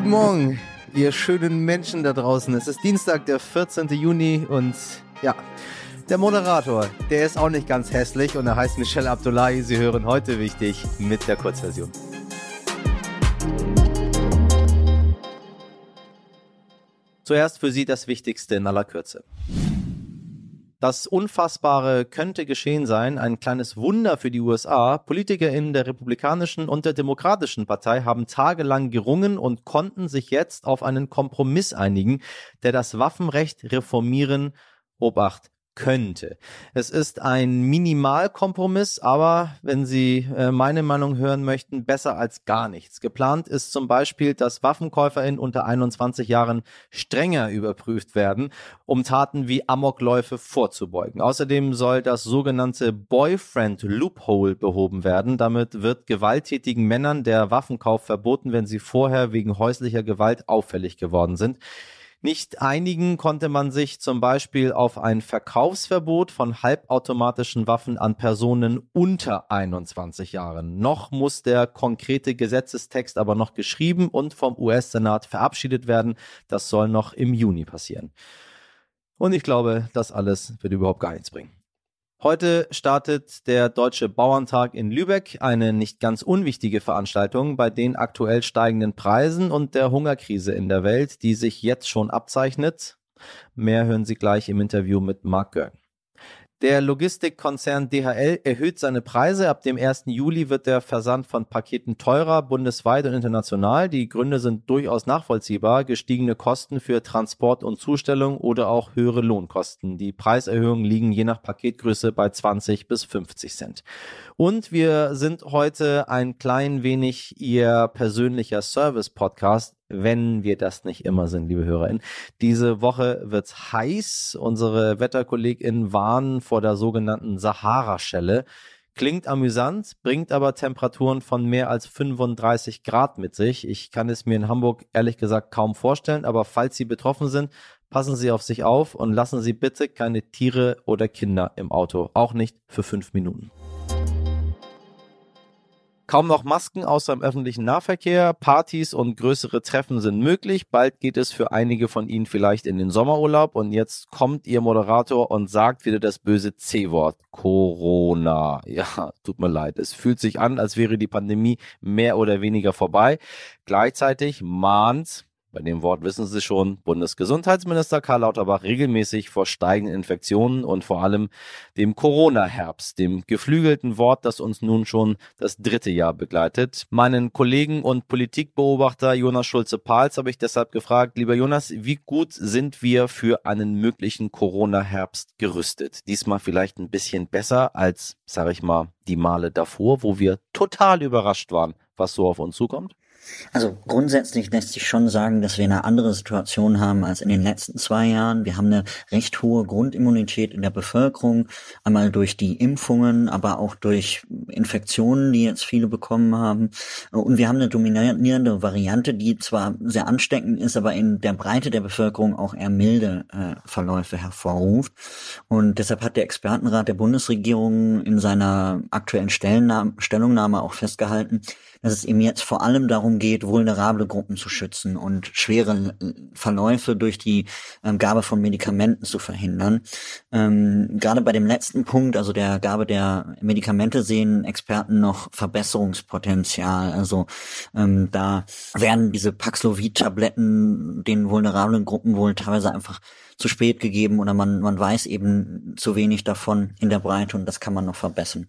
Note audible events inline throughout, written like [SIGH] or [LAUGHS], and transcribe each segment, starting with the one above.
Guten Morgen, ihr schönen Menschen da draußen. Es ist Dienstag, der 14. Juni und ja, der Moderator, der ist auch nicht ganz hässlich und er heißt Michel Abdullahi. Sie hören heute wichtig mit der Kurzversion. Zuerst für Sie das Wichtigste in aller Kürze. Das Unfassbare könnte geschehen sein, ein kleines Wunder für die USA. Politiker in der Republikanischen und der Demokratischen Partei haben tagelang gerungen und konnten sich jetzt auf einen Kompromiss einigen, der das Waffenrecht reformieren, Obacht, könnte. Es ist ein Minimalkompromiss, aber wenn Sie äh, meine Meinung hören möchten, besser als gar nichts. Geplant ist zum Beispiel, dass WaffenkäuferInnen unter 21 Jahren strenger überprüft werden, um Taten wie Amokläufe vorzubeugen. Außerdem soll das sogenannte Boyfriend Loophole behoben werden. Damit wird gewalttätigen Männern der Waffenkauf verboten, wenn sie vorher wegen häuslicher Gewalt auffällig geworden sind. Nicht einigen konnte man sich zum Beispiel auf ein Verkaufsverbot von halbautomatischen Waffen an Personen unter 21 Jahren. Noch muss der konkrete Gesetzestext aber noch geschrieben und vom US-Senat verabschiedet werden. Das soll noch im Juni passieren. Und ich glaube, das alles wird überhaupt gar nichts bringen. Heute startet der Deutsche Bauerntag in Lübeck, eine nicht ganz unwichtige Veranstaltung bei den aktuell steigenden Preisen und der Hungerkrise in der Welt, die sich jetzt schon abzeichnet. Mehr hören Sie gleich im Interview mit Mark Görn. Der Logistikkonzern DHL erhöht seine Preise. Ab dem 1. Juli wird der Versand von Paketen teurer, bundesweit und international. Die Gründe sind durchaus nachvollziehbar. Gestiegene Kosten für Transport und Zustellung oder auch höhere Lohnkosten. Die Preiserhöhungen liegen je nach Paketgröße bei 20 bis 50 Cent. Und wir sind heute ein klein wenig Ihr persönlicher Service-Podcast wenn wir das nicht immer sind, liebe HörerInnen. Diese Woche wird's heiß. Unsere WetterkollegInnen warnen vor der sogenannten Sahara-Schelle. Klingt amüsant, bringt aber Temperaturen von mehr als 35 Grad mit sich. Ich kann es mir in Hamburg ehrlich gesagt kaum vorstellen, aber falls Sie betroffen sind, passen Sie auf sich auf und lassen Sie bitte keine Tiere oder Kinder im Auto. Auch nicht für fünf Minuten. Kaum noch Masken außer im öffentlichen Nahverkehr, Partys und größere Treffen sind möglich. Bald geht es für einige von Ihnen vielleicht in den Sommerurlaub und jetzt kommt Ihr Moderator und sagt wieder das böse C-Wort. Corona. [LAUGHS] Ja, tut mir leid. Es fühlt sich an, als wäre die Pandemie mehr oder weniger vorbei. Gleichzeitig mahnt bei dem Wort wissen Sie schon, Bundesgesundheitsminister Karl Lauterbach regelmäßig vor steigenden Infektionen und vor allem dem Corona-Herbst, dem geflügelten Wort, das uns nun schon das dritte Jahr begleitet. Meinen Kollegen und Politikbeobachter Jonas Schulze-Pahls habe ich deshalb gefragt, lieber Jonas, wie gut sind wir für einen möglichen Corona-Herbst gerüstet? Diesmal vielleicht ein bisschen besser als, sage ich mal, die Male davor, wo wir total überrascht waren, was so auf uns zukommt? Also grundsätzlich lässt sich schon sagen, dass wir eine andere Situation haben als in den letzten zwei Jahren. Wir haben eine recht hohe Grundimmunität in der Bevölkerung, einmal durch die Impfungen, aber auch durch Infektionen, die jetzt viele bekommen haben. Und wir haben eine dominierende Variante, die zwar sehr ansteckend ist, aber in der Breite der Bevölkerung auch eher milde äh, Verläufe hervorruft. Und deshalb hat der Expertenrat der Bundesregierung in seiner aktuellen Stellungnahme auch festgehalten, dass es eben jetzt vor allem darum geht, vulnerable Gruppen zu schützen und schwere Verläufe durch die ähm, Gabe von Medikamenten zu verhindern. Ähm, gerade bei dem letzten Punkt, also der Gabe der Medikamente, sehen Experten noch Verbesserungspotenzial. Also ähm, da werden diese Paxlovid-Tabletten den vulnerablen Gruppen wohl teilweise einfach zu spät gegeben oder man, man weiß eben zu wenig davon in der Breite und das kann man noch verbessern.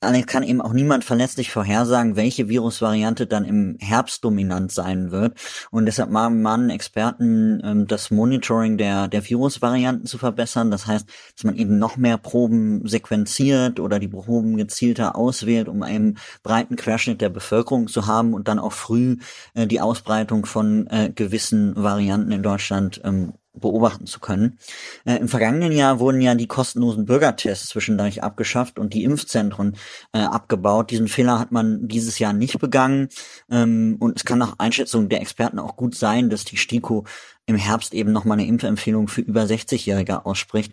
Allerdings kann eben auch niemand verlässlich vorhersagen, welche Virusvariante dann im Herbst dominant sein wird und deshalb mahnen Experten, ähm, das Monitoring der, der Virusvarianten zu verbessern. Das heißt, dass man eben noch mehr Proben sequenziert oder die Proben gezielter auswählt, um einen breiten Querschnitt der Bevölkerung zu haben und dann auch früh äh, die Ausbreitung von äh, gewissen Varianten in Deutschland ähm, beobachten zu können. Äh, Im vergangenen Jahr wurden ja die kostenlosen Bürgertests zwischendurch abgeschafft und die Impfzentren äh, abgebaut. Diesen Fehler hat man dieses Jahr nicht begangen. Ähm, und es kann nach Einschätzung der Experten auch gut sein, dass die STIKO im Herbst eben nochmal eine Impfempfehlung für über 60-Jährige ausspricht.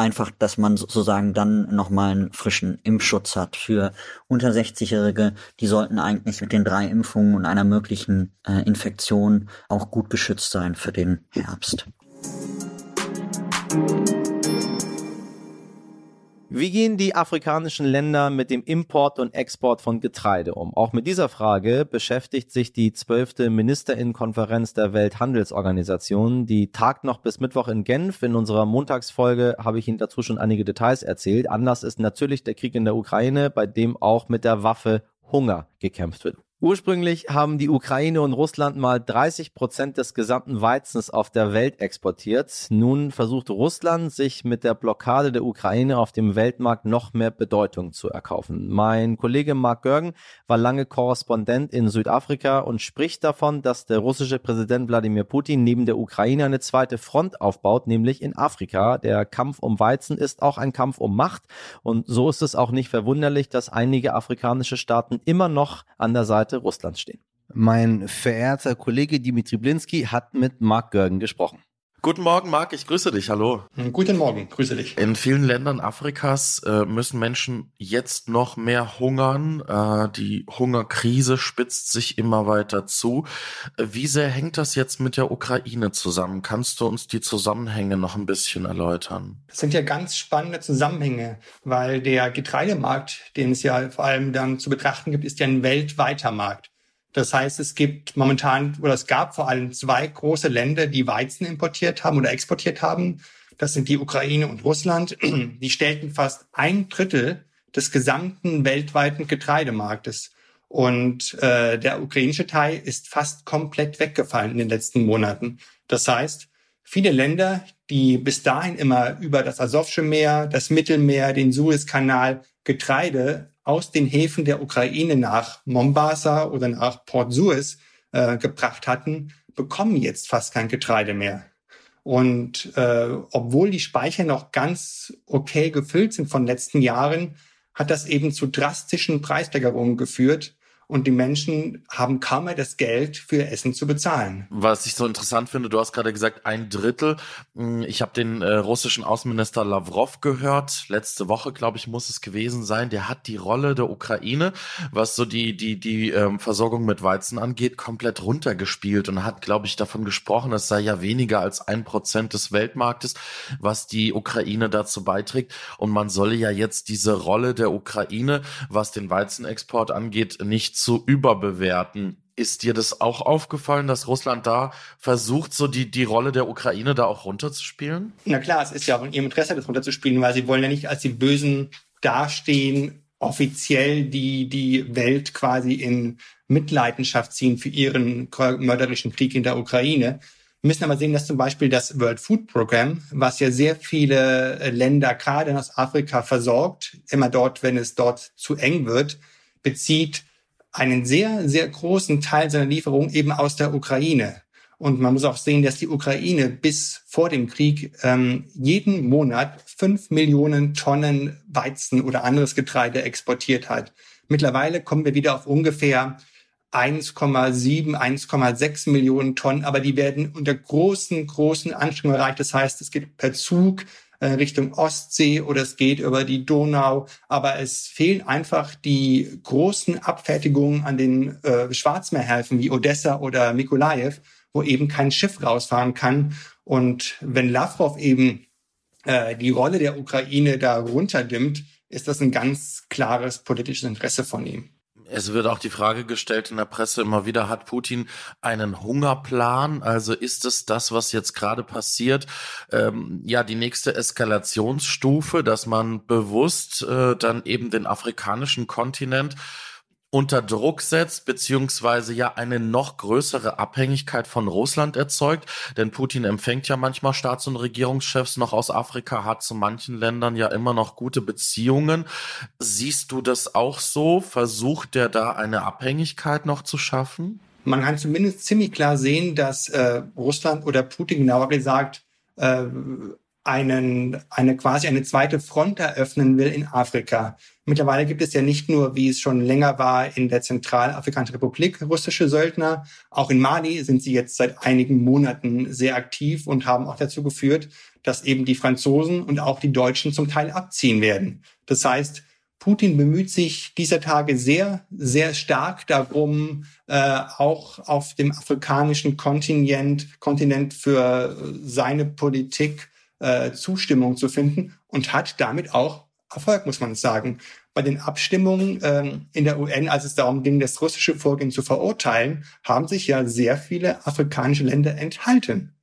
einfach, dass man sozusagen dann nochmal einen frischen Impfschutz hat für unter 60-Jährige. Die sollten eigentlich mit den drei Impfungen und einer möglichen äh, Infektion auch gut geschützt sein für den Herbst. Wie gehen die afrikanischen Länder mit dem Import und Export von Getreide um? Auch mit dieser Frage beschäftigt sich die zwölfte Ministerinnenkonferenz der Welthandelsorganisation. Die tagt noch bis Mittwoch in Genf. In unserer Montagsfolge habe ich Ihnen dazu schon einige Details erzählt. Anders ist natürlich der Krieg in der Ukraine, bei dem auch mit der Waffe Hunger gekämpft wird. Ursprünglich haben die Ukraine und Russland mal 30 Prozent des gesamten Weizens auf der Welt exportiert. Nun versucht Russland, sich mit der Blockade der Ukraine auf dem Weltmarkt noch mehr Bedeutung zu erkaufen. Mein Kollege Mark Görgen war lange Korrespondent in Südafrika und spricht davon, dass der russische Präsident Wladimir Putin neben der Ukraine eine zweite Front aufbaut, nämlich in Afrika. Der Kampf um Weizen ist auch ein Kampf um Macht. Und so ist es auch nicht verwunderlich, dass einige afrikanische Staaten immer noch an der Seite Seite Russlands stehen. Mein verehrter Kollege Dimitri Blinski hat mit Mark Görgen gesprochen. Guten Morgen, Marc, ich grüße dich. Hallo. Hm, guten Morgen, grüße dich. In vielen Ländern Afrikas äh, müssen Menschen jetzt noch mehr hungern. Äh, die Hungerkrise spitzt sich immer weiter zu. Wie sehr hängt das jetzt mit der Ukraine zusammen? Kannst du uns die Zusammenhänge noch ein bisschen erläutern? Das sind ja ganz spannende Zusammenhänge, weil der Getreidemarkt, den es ja vor allem dann zu betrachten gibt, ist ja ein weltweiter Markt. Das heißt, es gibt momentan oder es gab vor allem zwei große Länder, die Weizen importiert haben oder exportiert haben. Das sind die Ukraine und Russland. [CLEARS THROAT] Die stellten fast ein Drittel des gesamten weltweiten Getreidemarktes. Und äh, der ukrainische Teil ist fast komplett weggefallen in den letzten Monaten. Das heißt, viele Länder, die bis dahin immer über das Asowsche Meer, das Mittelmeer, den Suezkanal Getreide aus den Häfen der Ukraine nach Mombasa oder nach Port Suez äh, gebracht hatten, bekommen jetzt fast kein Getreide mehr. Und äh, obwohl die Speicher noch ganz okay gefüllt sind von letzten Jahren, hat das eben zu drastischen Preissteigerungen geführt und die Menschen haben kaum mehr das Geld für Essen zu bezahlen. Was ich so interessant finde, du hast gerade gesagt, ein Drittel. Hm, ich habe den äh, russischen Außenminister Lavrov gehört. Letzte Woche, glaube ich, muss es gewesen sein. Der hat die Rolle der Ukraine, was so die die die ähm, Versorgung mit Weizen angeht, komplett runtergespielt und hat, glaube ich, davon gesprochen, es sei ja weniger als ein Prozent des Weltmarktes, was die Ukraine dazu beiträgt. Und man solle ja jetzt diese Rolle der Ukraine, was den Weizenexport angeht, nicht zu überbewerten. Ist dir das auch aufgefallen, dass Russland da versucht, so die, die Rolle der Ukraine da auch runterzuspielen? Na klar, es ist ja auch in ihrem Interesse, das runterzuspielen, weil sie wollen ja nicht als die Bösen dastehen, offiziell die, die Welt quasi in Mitleidenschaft ziehen für ihren mörderischen Krieg in der Ukraine. Wir müssen aber sehen, dass zum Beispiel das World Food Program, was ja sehr viele Länder gerade in Ostafrika versorgt, immer dort, wenn es dort zu eng wird, bezieht einen sehr, sehr großen Teil seiner Lieferung eben aus der Ukraine. Und man muss auch sehen, dass die Ukraine bis vor dem Krieg ähm, jeden Monat fünf Millionen Tonnen Weizen oder anderes Getreide exportiert hat. Mittlerweile kommen wir wieder auf ungefähr 1,7, 1,6 Millionen Tonnen, aber die werden unter großen, großen Anstrengungen erreicht. Das heißt, es geht per Zug Richtung Ostsee oder es geht über die Donau. Aber es fehlen einfach die großen Abfertigungen an den äh, Schwarzmeerhäfen wie Odessa oder Mikolajew, wo eben kein Schiff rausfahren kann. Und wenn Lavrov eben äh, die Rolle der Ukraine da runterdimmt, ist das ein ganz klares politisches Interesse von ihm. Es wird auch die Frage gestellt in der Presse immer wieder, hat Putin einen Hungerplan? Also ist es das, was jetzt gerade passiert, ähm, ja, die nächste Eskalationsstufe, dass man bewusst äh, dann eben den afrikanischen Kontinent unter Druck setzt, beziehungsweise ja eine noch größere Abhängigkeit von Russland erzeugt. Denn Putin empfängt ja manchmal Staats- und Regierungschefs noch aus Afrika, hat zu manchen Ländern ja immer noch gute Beziehungen. Siehst du das auch so? Versucht der da eine Abhängigkeit noch zu schaffen? Man kann zumindest ziemlich klar sehen, dass äh, Russland oder Putin genauer gesagt äh, einen, eine quasi eine zweite Front eröffnen will in Afrika. Mittlerweile gibt es ja nicht nur, wie es schon länger war, in der Zentralafrikanischen Republik russische Söldner. Auch in Mali sind sie jetzt seit einigen Monaten sehr aktiv und haben auch dazu geführt, dass eben die Franzosen und auch die Deutschen zum Teil abziehen werden. Das heißt, Putin bemüht sich dieser Tage sehr, sehr stark darum, äh, auch auf dem afrikanischen Kontinent, Kontinent für seine Politik äh, Zustimmung zu finden und hat damit auch Erfolg, muss man sagen. Bei den Abstimmungen ähm, in der UN, als es darum ging, das russische Vorgehen zu verurteilen, haben sich ja sehr viele afrikanische Länder enthalten.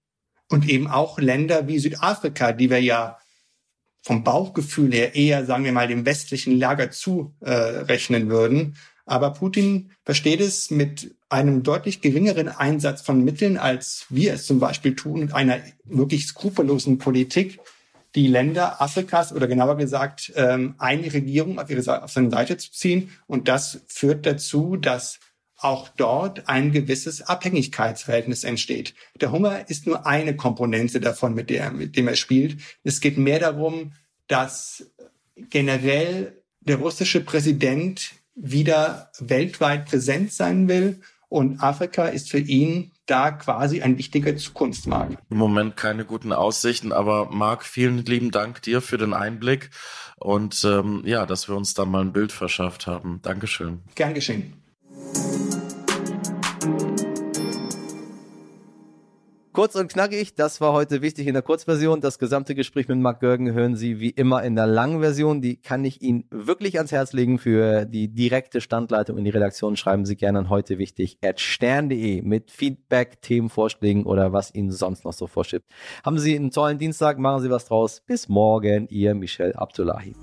Und eben auch Länder wie Südafrika, die wir ja vom Bauchgefühl her eher, sagen wir mal, dem westlichen Lager zurechnen würden. Aber Putin versteht es mit einem deutlich geringeren Einsatz von Mitteln, als wir es zum Beispiel tun, mit einer wirklich skrupellosen Politik, die Länder Afrikas oder genauer gesagt ähm, eine Regierung auf, ihre, auf seine Seite zu ziehen. Und das führt dazu, dass auch dort ein gewisses Abhängigkeitsverhältnis entsteht. Der Hunger ist nur eine Komponente davon, mit der, mit dem er spielt. Es geht mehr darum, dass generell der russische Präsident wieder weltweit präsent sein will und Afrika ist für ihn da quasi ein wichtiger Zukunftsmarkt. Im Moment keine guten Aussichten, aber Marc, vielen lieben Dank dir für den Einblick und ähm, ja, dass wir uns da mal ein Bild verschafft haben. Dankeschön. Gern geschehen. Kurz und knackig, das war heute wichtig in der Kurzversion. Das gesamte Gespräch mit Mark Görgen hören Sie wie immer in der langen Version. Die kann ich Ihnen wirklich ans Herz legen. Für die direkte Standleitung in die Redaktion schreiben Sie gerne an heute wichtig at stern.de mit Feedback, Themenvorschlägen oder was Ihnen sonst noch so vorschiebt. Haben Sie einen tollen Dienstag, machen Sie was draus. Bis morgen, Ihr Michel Abdullahi.